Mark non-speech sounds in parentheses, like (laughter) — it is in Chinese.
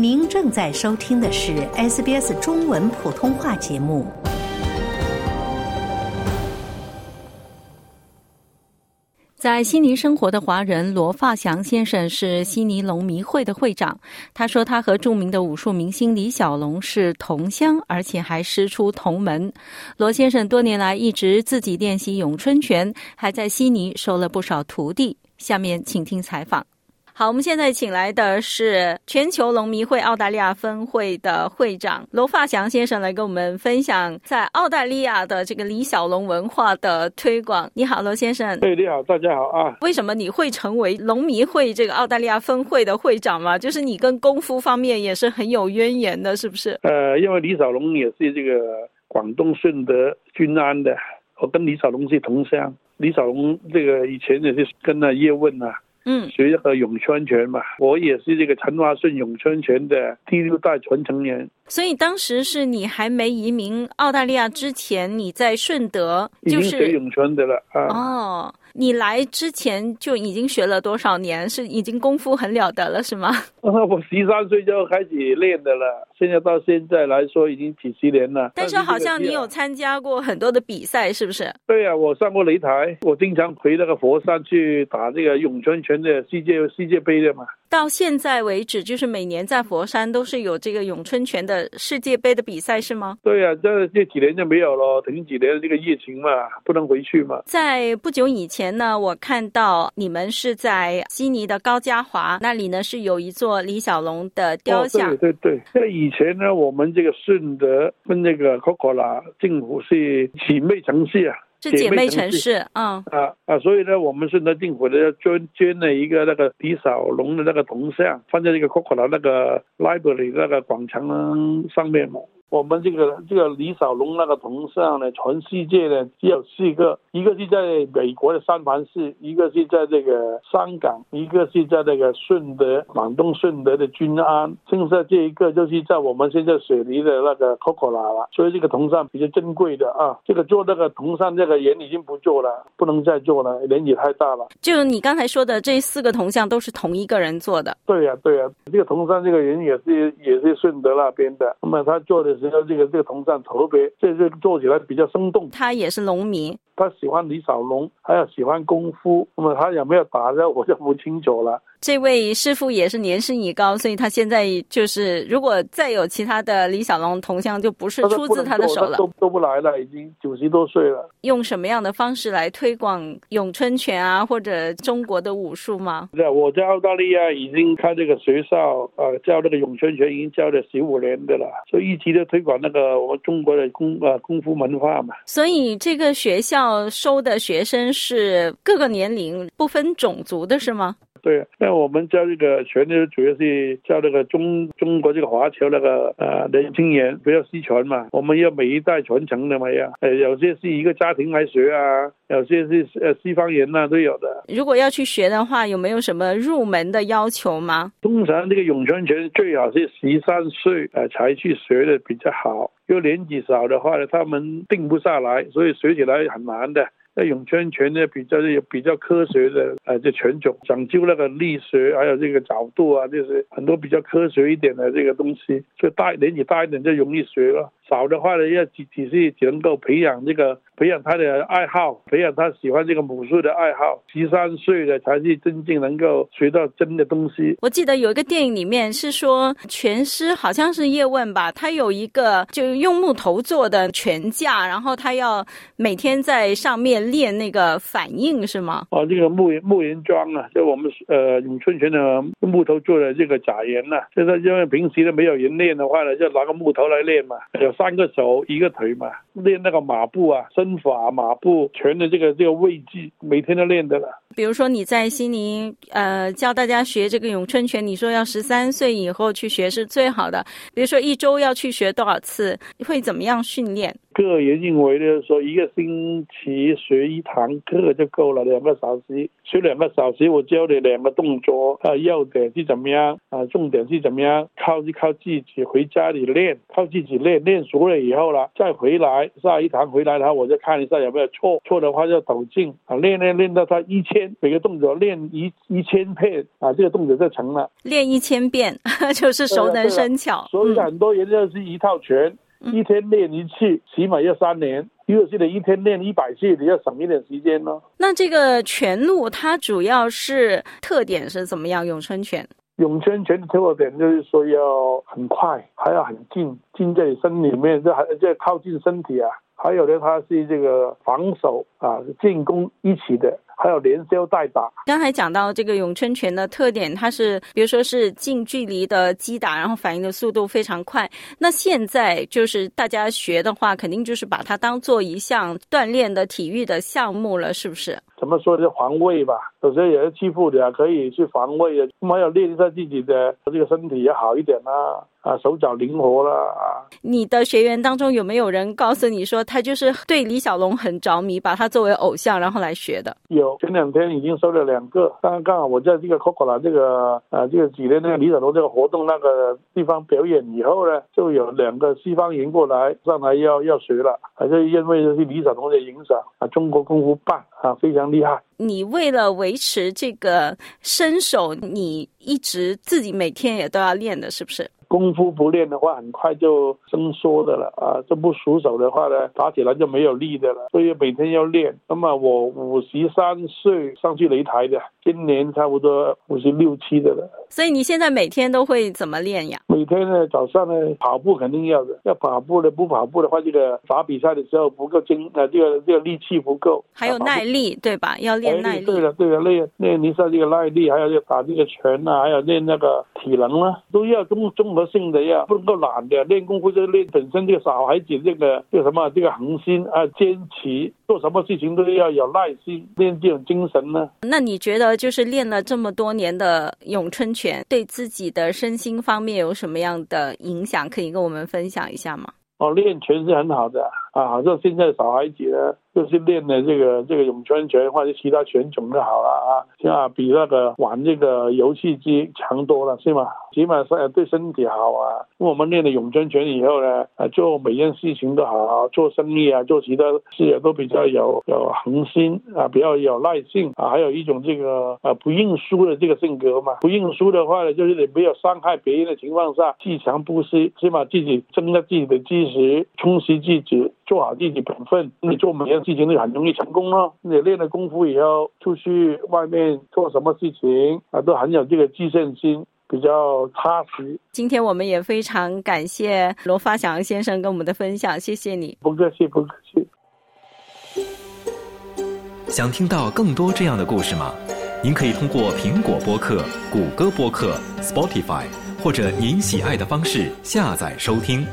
您正在收听的是 SBS 中文普通话节目。在悉尼生活的华人罗发祥先生是悉尼龙迷会的会长。他说，他和著名的武术明星李小龙是同乡，而且还师出同门。罗先生多年来一直自己练习咏春拳，还在悉尼收了不少徒弟。下面请听采访。好，我们现在请来的是全球龙迷会澳大利亚分会的会长罗发祥先生，来跟我们分享在澳大利亚的这个李小龙文化的推广。你好，罗先生。对，你好，大家好啊。为什么你会成为龙迷会这个澳大利亚分会的会长嘛？就是你跟功夫方面也是很有渊源的，是不是？呃，因为李小龙也是这个广东顺德均安的，我跟李小龙是同乡。李小龙这个以前也是跟那叶问啊。嗯，学一个咏春拳嘛，我也是这个陈华顺咏春拳的第六代传承人。所以当时是你还没移民澳大利亚之前，你在顺德就是学咏春的了啊。哦，你来之前就已经学了多少年？是已经功夫很了得了，是吗？(laughs) 我十三岁就开始练的了，现在到现在来说已经几十年了。但是好像你有参加过很多的比赛，是不是？对呀，我上过擂台，我经常回那个佛山去打这个咏春拳的世界世界杯的嘛。到现在为止，就是每年在佛山都是有这个咏春拳的世界杯的比赛，是吗？对呀，这这几年就没有了，停几年这个疫情嘛，不能回去嘛。在不久以前呢，我看到你们是在悉尼的高加华那里呢，是有一座李小龙的雕像。对对对，在以前呢，我们这个顺德跟那个 Coco 啦政府是姐妹城市啊。是姐妹城市，嗯啊啊，所以呢，我们顺德政府呢捐捐了一个那个李小龙的那个铜像，放在那个 Coco 的那个 library 那个广场上面嘛。我们这个这个李小龙那个铜像呢，全世界呢只有四个，一个是在美国的三藩市，一个是在这个香港，一个是在那个顺德广东顺德的均安，剩下这一个就是在我们现在水泥的那个 Coco 了。所以这个铜像比较珍贵的啊，这个做那个铜像这个人已经不做了，不能再做了，年纪太大了。就你刚才说的这四个铜像都是同一个人做的？对呀对呀，这个铜像这个人也是也是顺德那边的，那么他做的。这个这个这个铜像特别，这这做起来比较生动。他也是农民。他喜欢李小龙，还有喜欢功夫。那么他有没有打的，我就不清楚了。这位师傅也是年事已高，所以他现在就是，如果再有其他的李小龙铜像，就不是出自他的手了。都都不来了，已经九十多岁了。用什么样的方式来推广咏春拳啊，或者中国的武术吗？对，我在澳大利亚已经开这个学校，呃，教这个咏春拳已经教了十五年的了，所以一直在推广那个我们中国的功呃功夫文化嘛。所以这个学校。收的学生是各个年龄不分种族的是吗？对，那我们教这个拳呢，主要是教那个中中国这个华侨那个呃年轻人不要失传嘛，我们要每一代传承的嘛呀。呃，有些是一个家庭来学啊，有些是呃西方人呐都有的。如果要去学的话，有没有什么入门的要求吗？通常这个咏春拳最好是十三岁呃才去学的比较好。因为年纪少的话呢，他们定不下来，所以学起来很难的。那咏春拳呢，比较有比较科学的呃这拳种，讲究那个力学，还有这个角度啊，就是很多比较科学一点的这个东西。所以大年纪大一点就容易学了，少的话呢，要只只是只能够培养这个培养他的爱好，培养他喜欢这个武术的爱好。十三岁的才是真正能够学到真的东西。我记得有一个电影里面是说拳师好像是叶问吧，他有一个就用木头做的拳架，然后他要每天在上面。练那个反应是吗？哦，这个木木人桩啊，就我们呃咏春拳的木头做的这个假人呐。现在因为平时都没有人练的话呢，就拿个木头来练嘛。有三个手一个腿嘛，练那个马步啊、身法、马步拳的这个这个位置，每天都练的了。比如说你在西宁呃教大家学这个咏春拳，你说要十三岁以后去学是最好的。比如说一周要去学多少次，会怎么样训练？个人认为呢，说一个星期学一堂课就够了，两个小时学两个小时，我教你两个动作啊，要点是怎么样啊，重点是怎么样，靠就靠自己回家里练，靠自己练，练熟了以后了，再回来下一堂回来，然后我就看一下有没有错，错的话就抖劲啊，练练练到他一千每个动作练一一千遍啊，这个动作就成了。练一千遍 (laughs) 就是熟能生巧，所以很多人就是一套拳。一天练一次，起码要三年。如果是你一天练一百次，你要省一点时间呢。那这个拳路它主要是特点是怎么样？咏春拳，咏春拳的特点就是说要很快，还要很近，近在身里面，这还这靠近身体啊。还有呢，它是这个防守啊，进攻一起的。还有连消带打。刚才讲到这个咏春拳的特点，它是比如说是近距离的击打，然后反应的速度非常快。那现在就是大家学的话，肯定就是把它当做一项锻炼的体育的项目了，是不是？怎么说呢？防卫吧，有时候也是欺负你啊，可以去防卫啊。还有练一下自己的这个身体也好一点啊，啊，手脚灵活了啊。你的学员当中有没有人告诉你说，他就是对李小龙很着迷，把他作为偶像，然后来学的？有，前两天已经收了两个。刚刚好我在这个 Coco 啦，这个呃，这个几年那个李小龙这个活动那个地方表演以后呢，就有两个西方人过来上来要要学了，还是因为是李小龙的影响啊，中国功夫棒啊，非常厉害。你为了维持这个身手，你一直自己每天也都要练的，是不是？功夫不练的话，很快就生缩的了啊！这不熟手的话呢，打起来就没有力的了。所以每天要练。那么我五十三岁上去擂台的，今年差不多五十六七的了。所以你现在每天都会怎么练呀？每天呢，早上呢跑步肯定要的，要跑步的，不跑步的话，这个打比赛的时候不够精啊，这个这个力气不够。还有耐力对吧？要练耐力。对了，对了，练练一下这个耐力，还有要打这个拳呐，还有练那个体能啊，都要综综合性的呀，不能够懒的。练功夫就练本身这个小孩子这个这个什么这个恒心啊，坚持做什么事情都要有耐心，练这种精神呢。那你觉得就是练了这么多年的咏春？拳对自己的身心方面有什么样的影响？可以跟我们分享一下吗？哦，练拳是很好的啊，好像现在小孩子呢。就是练的这个这个咏春拳或者其他拳种就好了啊，像比那个玩这个游戏机强多了，是吗？起码是对身体好啊。我们练了咏春拳以后呢，啊，做每件事情都好，做生意啊，做其他事业都比较有有恒心啊，比较有耐性啊，还有一种这个啊不认输的这个性格嘛。不认输的话呢，就是你没有伤害别人的情况下，自强不息，起码自己增加自己的知识，充实自己，做好自己本分，你做每件。事情都很容易成功咯。你练了功夫以后，出去外面做什么事情啊，都很有这个自信心，比较踏实。今天我们也非常感谢罗发祥先生跟我们的分享，谢谢你。不客气，不客气。想听到更多这样的故事吗？您可以通过苹果播客、谷歌播客、Spotify 或者您喜爱的方式下载收听。